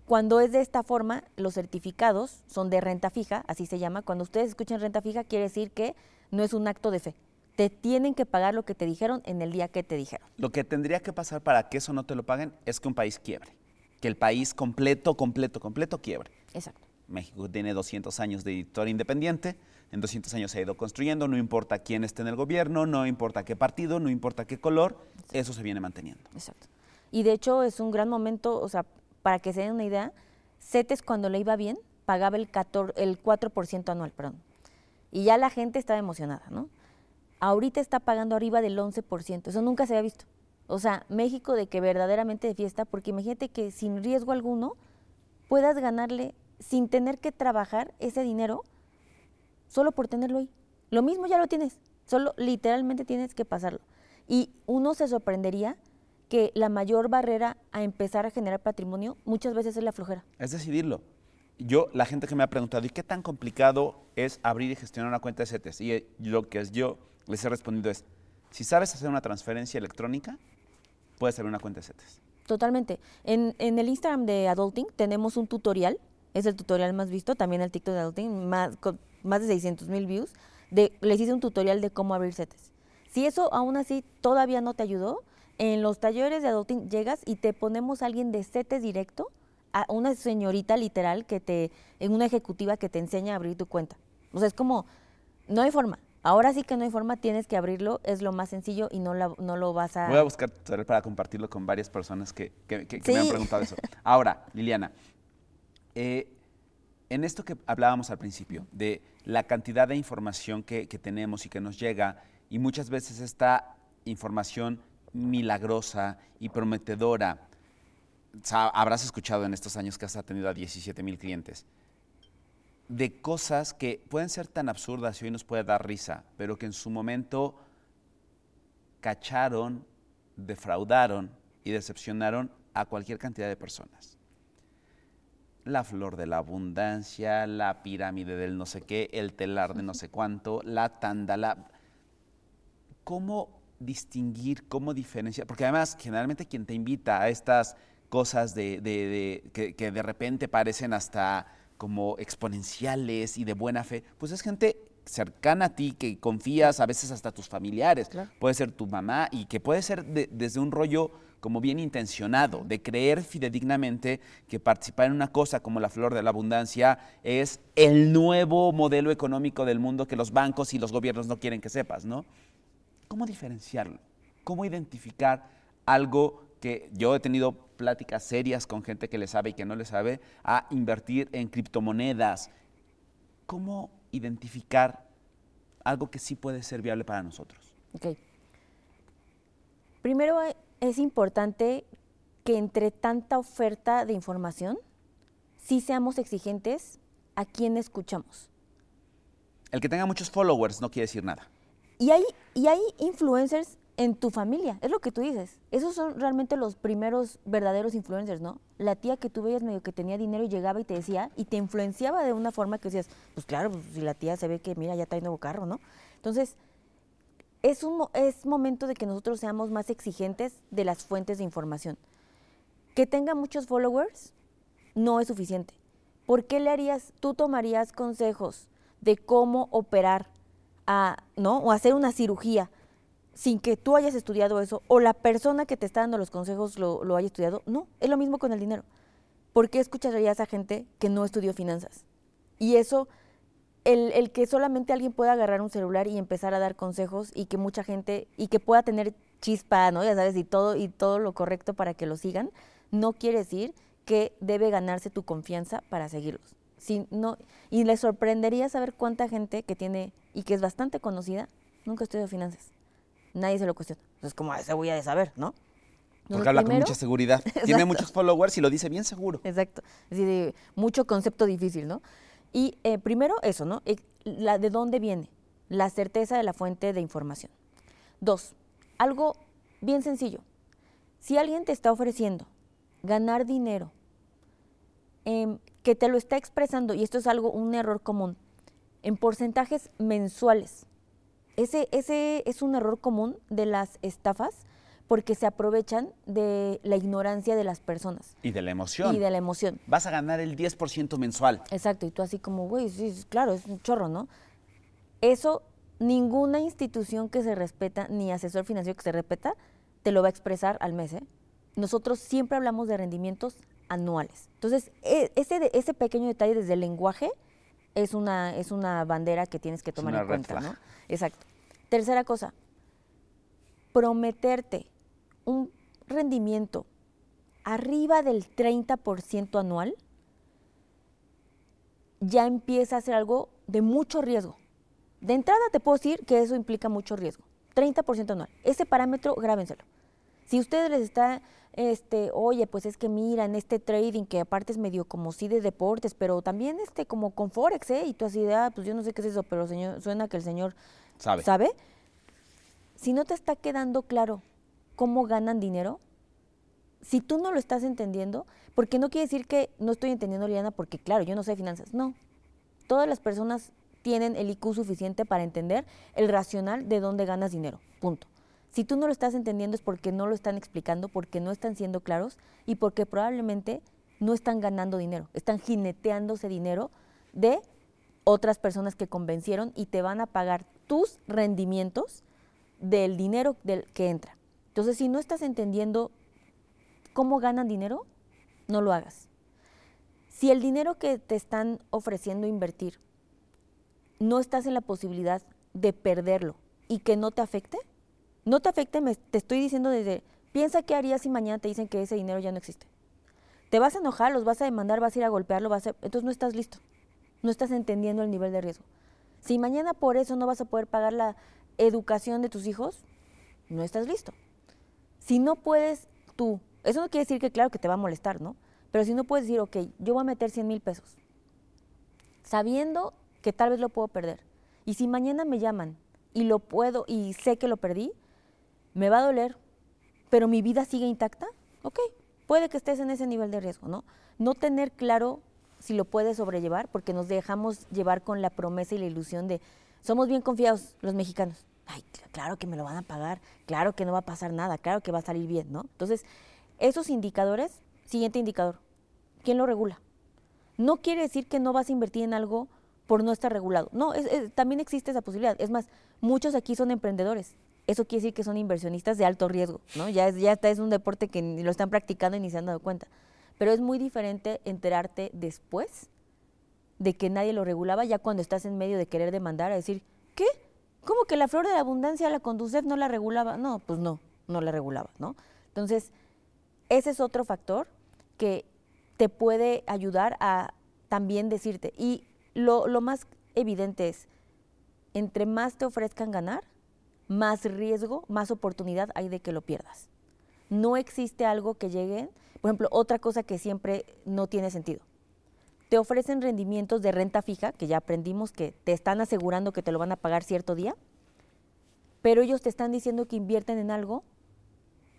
Speaker 3: cuando es de esta forma, los certificados son de renta fija, así se llama. Cuando ustedes escuchan renta fija, quiere decir que no es un acto de fe. Te tienen que pagar lo que te dijeron en el día que te dijeron.
Speaker 4: Lo que tendría que pasar para que eso no te lo paguen es que un país quiebre. Que el país completo, completo, completo quiebre.
Speaker 3: Exacto.
Speaker 4: México tiene 200 años de historia independiente, en 200 años se ha ido construyendo, no importa quién esté en el gobierno, no importa qué partido, no importa qué color, eso se viene manteniendo.
Speaker 3: Exacto. Y de hecho es un gran momento, o sea, para que se den una idea, CETES cuando le iba bien pagaba el, 14, el 4% anual, perdón. Y ya la gente estaba emocionada, ¿no? Ahorita está pagando arriba del 11%, eso nunca se había visto. O sea, México de que verdaderamente de fiesta, porque imagínate que sin riesgo alguno puedas ganarle sin tener que trabajar ese dinero solo por tenerlo ahí. Lo mismo ya lo tienes, solo literalmente tienes que pasarlo. Y uno se sorprendería que la mayor barrera a empezar a generar patrimonio muchas veces es la flojera.
Speaker 4: Es decidirlo. Yo, la gente que me ha preguntado, ¿y qué tan complicado es abrir y gestionar una cuenta de CETES? Y eh, lo que yo les he respondido es, si sabes hacer una transferencia electrónica, puedes abrir una cuenta de CETES.
Speaker 3: Totalmente. En, en el Instagram de Adulting tenemos un tutorial, es el tutorial más visto, también el TikTok de Adulting, más, con más de 600 mil views. De, les hice un tutorial de cómo abrir CETES. Si eso aún así todavía no te ayudó, en los talleres de Adulting llegas y te ponemos a alguien de CETES directo, a una señorita literal que te, en una ejecutiva que te enseña a abrir tu cuenta. O sea, es como, no hay forma. Ahora sí que no hay forma, tienes que abrirlo, es lo más sencillo y no, la- no lo vas a...
Speaker 4: Voy a buscar tutorial para compartirlo con varias personas que, que- que- que me han preguntado eso. Ahora, Liliana, eh, en esto que hablábamos al principio, de la cantidad de información que, que tenemos y que nos llega, y muchas veces esta información milagrosa y prometedora. Habrás escuchado en estos años que has atendido a 17 mil clientes de cosas que pueden ser tan absurdas y hoy nos puede dar risa, pero que en su momento cacharon, defraudaron y decepcionaron a cualquier cantidad de personas. La flor de la abundancia, la pirámide del no sé qué, el telar de no sé cuánto, la tanda, la... ¿Cómo distinguir, cómo diferenciar? Porque además, generalmente quien te invita a estas cosas de, que de repente parecen hasta como exponenciales y de buena fe, pues es gente cercana a ti, que confías, a veces hasta tus familiares,
Speaker 3: Claro.
Speaker 4: puede ser tu mamá y que puede ser de- desde un rollo como bien intencionado, de creer fidedignamente que participar en una cosa como la flor de la abundancia es el nuevo modelo económico del mundo que los bancos y los gobiernos no quieren que sepas, ¿no? ¿Cómo diferenciarlo? ¿Cómo identificar algo que yo he tenido pláticas serias con gente que le sabe y que no le sabe a invertir en criptomonedas? ¿Cómo identificar algo que sí puede ser viable para nosotros?
Speaker 3: Ok. Primero eh, es importante que entre tanta oferta de información, sí seamos exigentes a quién escuchamos.
Speaker 4: El que tenga muchos followers no quiere decir nada.
Speaker 3: Y hay, y hay influencers en tu familia, es lo que tú dices. Esos son realmente los primeros verdaderos influencers, ¿no? La tía que tú veías medio que tenía dinero y llegaba y te decía, y te influenciaba de una forma que decías, pues claro, pues, si la tía se ve que, mira, ya trae nuevo carro, ¿no? Entonces, es, un, es momento de que nosotros seamos más exigentes de las fuentes de información. Que tenga muchos followers no es suficiente. ¿Por qué le harías, tú tomarías consejos de cómo operar ¿no? O hacer una cirugía sin que tú hayas estudiado eso o la persona que te está dando los consejos lo, haya estudiado? No, es lo mismo con el dinero. ¿Por qué escucharías a gente que no estudió finanzas? Y eso, el, el que solamente alguien pueda agarrar un celular y empezar a dar consejos y que mucha gente, y que pueda tener chispa, ¿no? Ya sabes, y todo, y todo lo correcto para que lo sigan, no quiere decir que debe ganarse tu confianza para seguirlos. Si no, y les sorprendería saber cuánta gente que tiene, y que es bastante conocida, nunca estudió finanzas. Nadie se lo cuestiona. Entonces, como se voy a saber, ¿no?
Speaker 4: Porque habla con mucha seguridad. Tiene muchos followers y lo dice bien seguro.
Speaker 3: Exacto. Es decir, de mucho concepto difícil, ¿no? Y eh, primero eso, ¿no? Eh, La, ¿De dónde viene? La certeza de la fuente de información. Dos, algo bien sencillo. Si alguien te está ofreciendo ganar dinero, em, que te lo está expresando, y esto es algo, un error común, en porcentajes mensuales. Ese, ese es un error común de las estafas porque se aprovechan de la ignorancia de las personas
Speaker 4: Y de la emoción.
Speaker 3: y de la emoción.
Speaker 4: Vas a ganar el 10% mensual.
Speaker 3: Exacto, y tú así como, güey, sí, claro, es un chorro, ¿no? Eso, ninguna institución que se respeta, ni asesor financiero que se respeta, te lo va a expresar al mes, ¿eh? Nosotros siempre hablamos de rendimientos anuales. Entonces, e- ese, de- ese pequeño detalle desde el lenguaje es una, es una bandera que tienes que tomar en cuenta. ¿no? Exacto. Tercera cosa, prometerte un rendimiento arriba del 30% anual ya empieza a ser algo de mucho riesgo. De entrada te puedo decir que eso implica mucho riesgo. 30% anual. Ese parámetro, grábenselo. Si ustedes les está, este, oye, pues es que mira, en este trading, que aparte es medio como sí de deportes, pero también este como con Forex, ¿eh? Y tú así de, ah, pues yo no sé qué es eso, pero señor, suena que el señor
Speaker 4: Sabe.
Speaker 3: ¿Sabe? Si no te está quedando claro cómo ganan dinero, si tú no lo estás entendiendo, porque no quiere decir que no estoy entendiendo, Liliana, porque claro, yo no sé finanzas. No. Todas las personas tienen el IQ suficiente para entender el racional de dónde ganas dinero. Punto. Si tú no lo estás entendiendo es porque no lo están explicando, porque no están siendo claros y porque probablemente no están ganando dinero, están jineteándose dinero de otras personas que convencieron y te van a pagar tus rendimientos del dinero del que entra. Entonces, si no estás entendiendo cómo ganan dinero, no lo hagas. Si el dinero que te están ofreciendo invertir no estás en la posibilidad de perderlo y que no te afecte, no te afecte, me- te estoy diciendo desde, piensa qué harías si mañana te dicen que ese dinero ya no existe. Te vas a enojar, los vas a demandar, vas a ir a golpearlo, vas a, entonces no estás listo, no estás entendiendo el nivel de riesgo. Si mañana por eso no vas a poder pagar la educación de tus hijos, no estás listo. Si no puedes tú, eso no quiere decir que claro que te va a molestar, ¿no? Pero si no puedes decir, ok, yo voy a meter 100 mil pesos, sabiendo que tal vez lo puedo perder. Y si mañana me llaman y lo puedo y sé que lo perdí, me va a doler, pero mi vida sigue intacta, ok, puede que estés en ese nivel de riesgo, ¿no? No tener claro si lo puedes sobrellevar, porque nos dejamos llevar con la promesa y la ilusión de, somos bien confiados los mexicanos. Ay, claro que me lo van a pagar, claro que no va a pasar nada, claro que va a salir bien, ¿no? Entonces, esos indicadores, siguiente indicador, ¿quién lo regula? No quiere decir que no vas a invertir en algo por no estar regulado. No, también existe esa posibilidad. Es más, muchos aquí son emprendedores. Eso quiere decir que son inversionistas de alto riesgo, ¿no? Ya, es, ya está, es un deporte que lo están practicando y ni se han dado cuenta. Pero es muy diferente enterarte después de que nadie lo regulaba, ya cuando estás en medio de querer demandar, a decir, ¿qué? ¿Cómo que la flor de la abundancia, la Conducef, no la regulaba? No, pues no, no la regulaba, ¿no? Entonces, ese es otro factor que te puede ayudar a también decirte. Y lo más evidente es, entre más te ofrezcan ganar, más riesgo, más oportunidad hay de que lo pierdas. No existe algo que llegue, por ejemplo, otra cosa que siempre no tiene sentido. Te ofrecen rendimientos de renta fija, que ya aprendimos que te están asegurando que te lo van a pagar cierto día, pero ellos te están diciendo que invierten en algo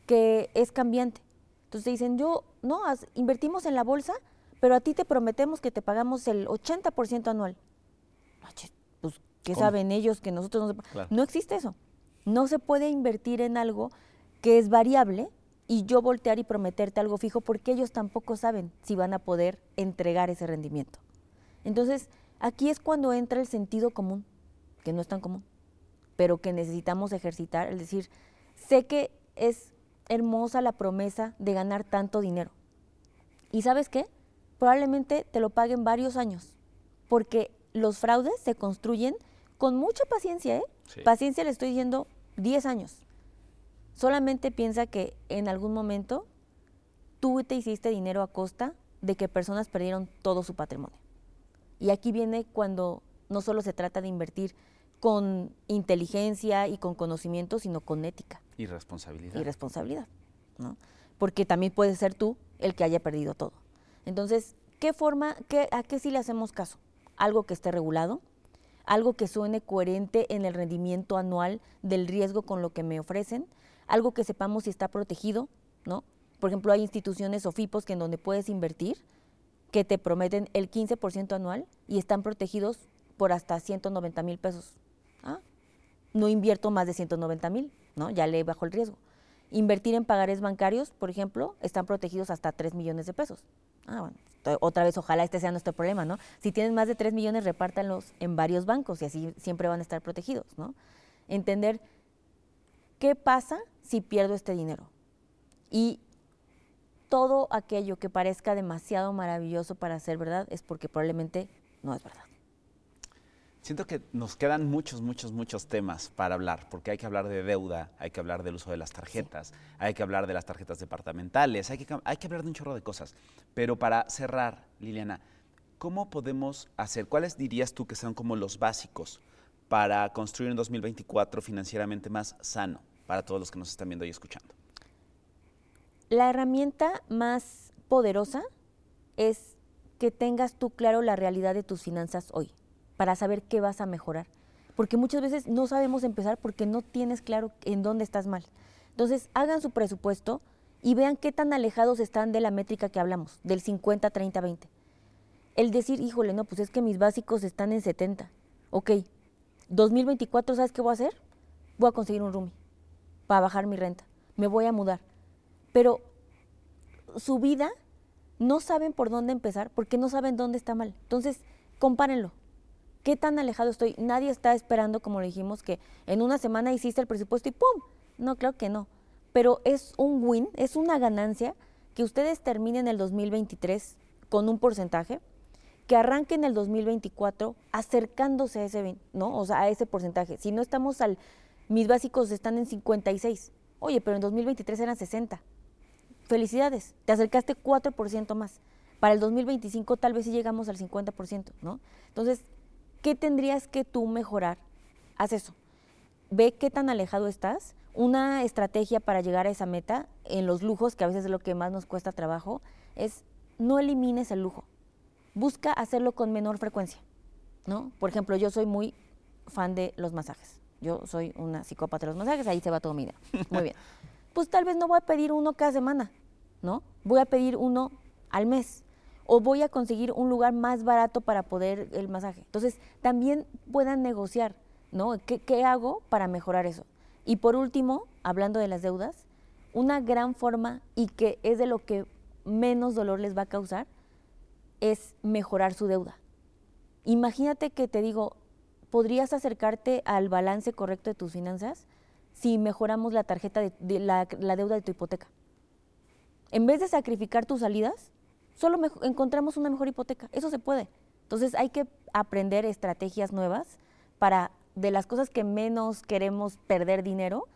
Speaker 3: que es cambiante. Entonces dicen, yo, no, invertimos en la bolsa, pero a ti te prometemos que te pagamos el 80% anual. Pues, ¿qué saben ellos que nosotros no No existe eso. No se puede invertir en algo que es variable y yo voltear y prometerte algo fijo porque ellos tampoco saben si van a poder entregar ese rendimiento. Entonces, aquí es cuando entra el sentido común, que no es tan común, pero que necesitamos ejercitar, es decir, sé que es hermosa la promesa de ganar tanto dinero. ¿Y sabes qué? Probablemente te lo paguen varios años, porque los fraudes se construyen con mucha paciencia, ¿eh? Paciencia le estoy diciendo 10 años. Solamente piensa que en algún momento tú te hiciste dinero a costa de que personas perdieron todo su patrimonio. Y aquí viene cuando no solo se trata de invertir con inteligencia y con conocimiento, sino con ética.
Speaker 4: Y responsabilidad.
Speaker 3: Y responsabilidad, ¿no? Porque también puede ser tú el que haya perdido todo. Entonces, ¿qué forma, qué, a qué sí le hacemos caso? Algo que esté regulado, algo que suene coherente en el rendimiento anual del riesgo con lo que me ofrecen, algo que sepamos si está protegido, ¿no? Por ejemplo, hay instituciones o FIPOS que en donde puedes invertir que te prometen el 15% anual y están protegidos por hasta 190 mil pesos. ¿Ah? No invierto más de 190 mil, ¿no? Ya le bajo el riesgo. Invertir en pagares bancarios, por ejemplo, están protegidos hasta 3 millones de pesos. Ah, bueno, otra vez, ojalá este sea nuestro problema, ¿no? Si tienes más de 3 millones, repártanlos en varios bancos y así siempre van a estar protegidos, ¿no? Entender qué pasa si pierdo este dinero. Y todo aquello que parezca demasiado maravilloso para ser verdad es porque probablemente no es verdad.
Speaker 4: Siento que nos quedan muchos, muchos, muchos temas para hablar, porque hay que hablar de deuda, hay que hablar del uso de las tarjetas, hay que hablar de las tarjetas departamentales, hay que, hay que hablar de un chorro de cosas. Pero para cerrar, Liliana, ¿cómo podemos hacer, cuáles dirías tú que son como los básicos para construir un 2024 financieramente más sano para todos los que nos están viendo y escuchando?
Speaker 3: La herramienta más poderosa es que tengas tú claro la realidad de tus finanzas hoy para saber qué vas a mejorar. Porque muchas veces no sabemos empezar porque no tienes claro en dónde estás mal. Entonces, hagan su presupuesto y vean qué tan alejados están de la métrica que hablamos, del 50, 30, 20. El decir, híjole, no, pues es que mis básicos están en 70. Ok, 2024, ¿sabes qué voy a hacer? Voy a conseguir un roomie para bajar mi renta. Me voy a mudar. Pero su vida no saben por dónde empezar porque no saben dónde está mal. Entonces, compárenlo. ¿Qué tan alejado estoy? Nadie está esperando, como le dijimos, que en una semana hiciste el presupuesto y ¡pum! No, claro que no. Pero es un win, es una ganancia que ustedes terminen el 2023 con un porcentaje, que arranquen el 2024 acercándose a ese, ¿no? O sea, a ese porcentaje. Si no estamos al, mis básicos están en 56. Oye, pero en 2023 eran 60. Felicidades, te acercaste 4% más. Para el 2025 tal vez sí llegamos al 50%, ¿no? Entonces, ¿Qué tendrías que tú mejorar? Haz eso. Ve qué tan alejado estás, una estrategia para llegar a esa meta en los lujos, que a veces es lo que más nos cuesta trabajo, es no elimines el lujo. Busca hacerlo con menor frecuencia, ¿no? Por ejemplo, yo soy muy fan de los masajes. Yo soy una psicópata de los masajes, ahí se va todo mi. Muy bien. Pues tal vez no voy a pedir uno cada semana, ¿no? Voy a pedir uno al mes o voy a conseguir un lugar más barato para poder el masaje. Entonces, también puedan negociar, ¿no? ¿Qué, hago para mejorar eso? Y por último, hablando de las deudas, una gran forma y que es de lo que menos dolor les va a causar es mejorar su deuda. Imagínate que te digo, podrías acercarte al balance correcto de tus finanzas si mejoramos la tarjeta de, la deuda de tu hipoteca. En vez de sacrificar tus salidas, solo encontramos una mejor hipoteca. Eso se puede. Entonces hay que aprender estrategias nuevas para de las cosas que menos queremos perder dinero,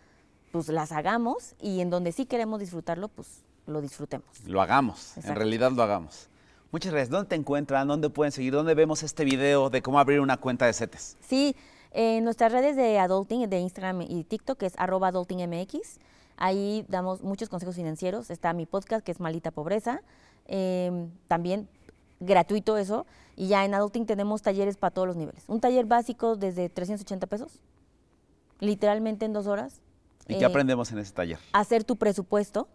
Speaker 3: pues las hagamos y en donde sí queremos disfrutarlo, pues lo disfrutemos.
Speaker 4: Lo hagamos, en realidad lo hagamos. Muchas gracias. ¿Dónde te encuentran? ¿Dónde pueden seguir? ¿Dónde vemos este video de cómo abrir una cuenta de CETES?
Speaker 3: Sí, en nuestras redes de Adulting, de Instagram y TikTok, que es arroba adultingmx, ahí damos muchos consejos financieros. Está mi podcast, que es Malita Pobreza, em, también gratuito eso. Y ya en Adulting tenemos talleres para todos los niveles. Un taller básico desde 380 pesos, literalmente en dos horas.
Speaker 4: ¿Y
Speaker 3: Eh,
Speaker 4: qué aprendemos en ese taller?
Speaker 3: hacer tu presupuesto,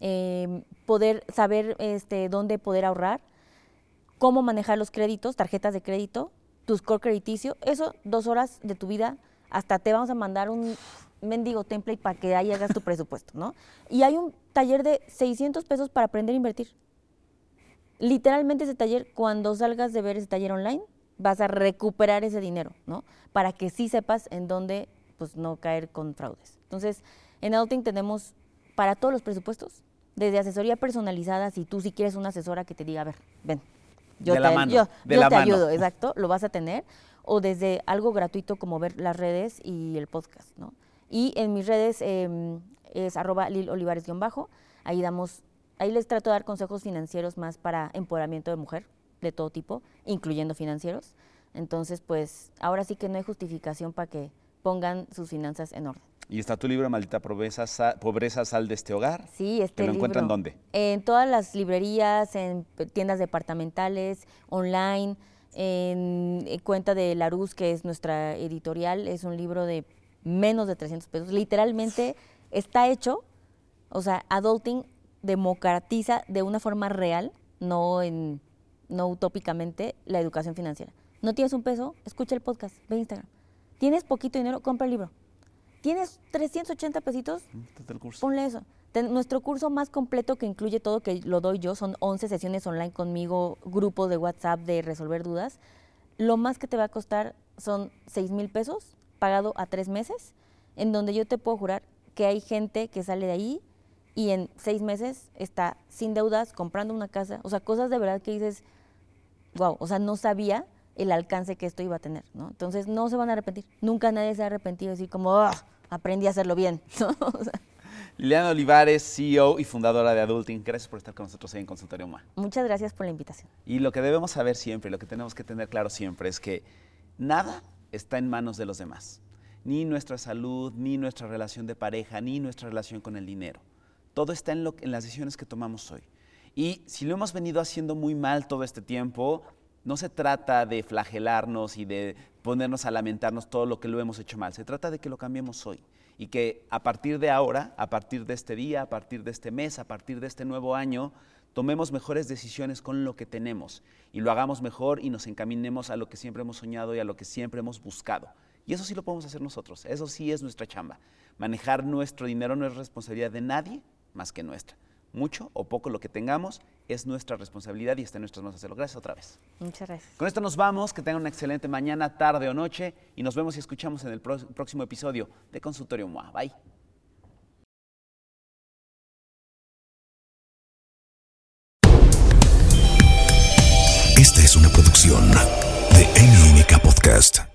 Speaker 3: eh, poder saber este, dónde poder ahorrar, cómo manejar los créditos, tarjetas de crédito, tu score crediticio, eso dos horas de tu vida, hasta te vamos a mandar un mendigo template para que ahí hagas tu presupuesto, ¿no? Y hay un taller de 600 pesos para aprender a invertir. Literalmente ese taller, cuando salgas de ver ese taller online, vas a recuperar ese dinero, ¿no? Para que sí sepas en dónde, pues, no caer con fraudes. Entonces, en Adulting tenemos para todos los presupuestos, desde asesoría personalizada, si tú sí quieres una asesora que te diga, a ver, ven, yo
Speaker 4: De
Speaker 3: te,
Speaker 4: la mano,
Speaker 3: yo-
Speaker 4: de
Speaker 3: yo
Speaker 4: la
Speaker 3: te
Speaker 4: mano.
Speaker 3: ayudo, exacto, lo vas a tener, o desde algo gratuito como ver las redes y el podcast, ¿no? Y en mis redes em, es arroba Lil Olivares-bajo, ahí damos, ahí les trato de dar consejos financieros más para empoderamiento de mujer, de todo tipo, incluyendo financieros. Entonces, pues, ahora sí que no hay justificación para que pongan sus finanzas en orden.
Speaker 4: Y está tu libro, Maldita Pobreza, Sa- Pobreza Sal de este hogar.
Speaker 3: Sí, este
Speaker 4: ¿Que lo encuentran
Speaker 3: libro.
Speaker 4: dónde?
Speaker 3: En todas las librerías, en tiendas departamentales, online, en, eh, cuenta de Larus, que es nuestra editorial. Es un libro de menos de 300 pesos. Literalmente está hecho, o sea, Adulting democratiza de una forma real, no, en, no utópicamente, la educación financiera. No tienes un peso, escucha el podcast, ve Instagram. Tienes poquito dinero, compra el libro. Tienes 380 pesitos,
Speaker 4: curso.
Speaker 3: Ponle eso. Ten- nuestro curso más completo que incluye todo, que lo doy yo, son 11 sesiones online conmigo, grupos de WhatsApp de resolver dudas. Lo más que te va a costar son 6 mil pesos, pagado a tres meses, en donde yo te puedo jurar que hay gente que sale de ahí y en seis meses está sin deudas, comprando una casa. O sea, cosas de verdad que dices, wow, o sea, no sabía el alcance que esto iba a tener, ¿no? Entonces, no se van a arrepentir. Nunca nadie se ha arrepentido decir como, "Ah, aprendí a hacerlo bien, ¿no? O sea,
Speaker 4: Liliana Olivares, CEO y fundadora de Adulting. Gracias por estar con nosotros hoy en Consultorio MOA.
Speaker 3: Muchas gracias por la invitación.
Speaker 4: Y lo que debemos saber siempre, lo que tenemos que tener claro siempre es que nada está en manos de los demás. Ni nuestra salud, ni nuestra relación de pareja, ni nuestra relación con el dinero. Todo está en, lo, en las decisiones que tomamos hoy. Y si lo hemos venido haciendo muy mal todo este tiempo, no se trata de flagelarnos y de ponernos a lamentarnos todo lo que lo hemos hecho mal. Se trata de que lo cambiemos hoy y que a partir de ahora, a partir de este día, a partir de este mes, a partir de este nuevo año, tomemos mejores decisiones con lo que tenemos y lo hagamos mejor y nos encaminemos a lo que siempre hemos soñado y a lo que siempre hemos buscado. Y eso sí lo podemos hacer nosotros, eso sí es nuestra chamba. Manejar nuestro dinero no es responsabilidad de nadie más que nuestra. Mucho o poco lo que tengamos es nuestra responsabilidad y está en nuestras manos hacerlo. Gracias otra vez.
Speaker 3: Muchas gracias.
Speaker 4: Con esto nos vamos, que tengan una excelente mañana, tarde o noche y nos vemos y escuchamos en el próximo episodio de Consultorio MOA. Bye.
Speaker 1: Esta es una producción de MMK Podcast.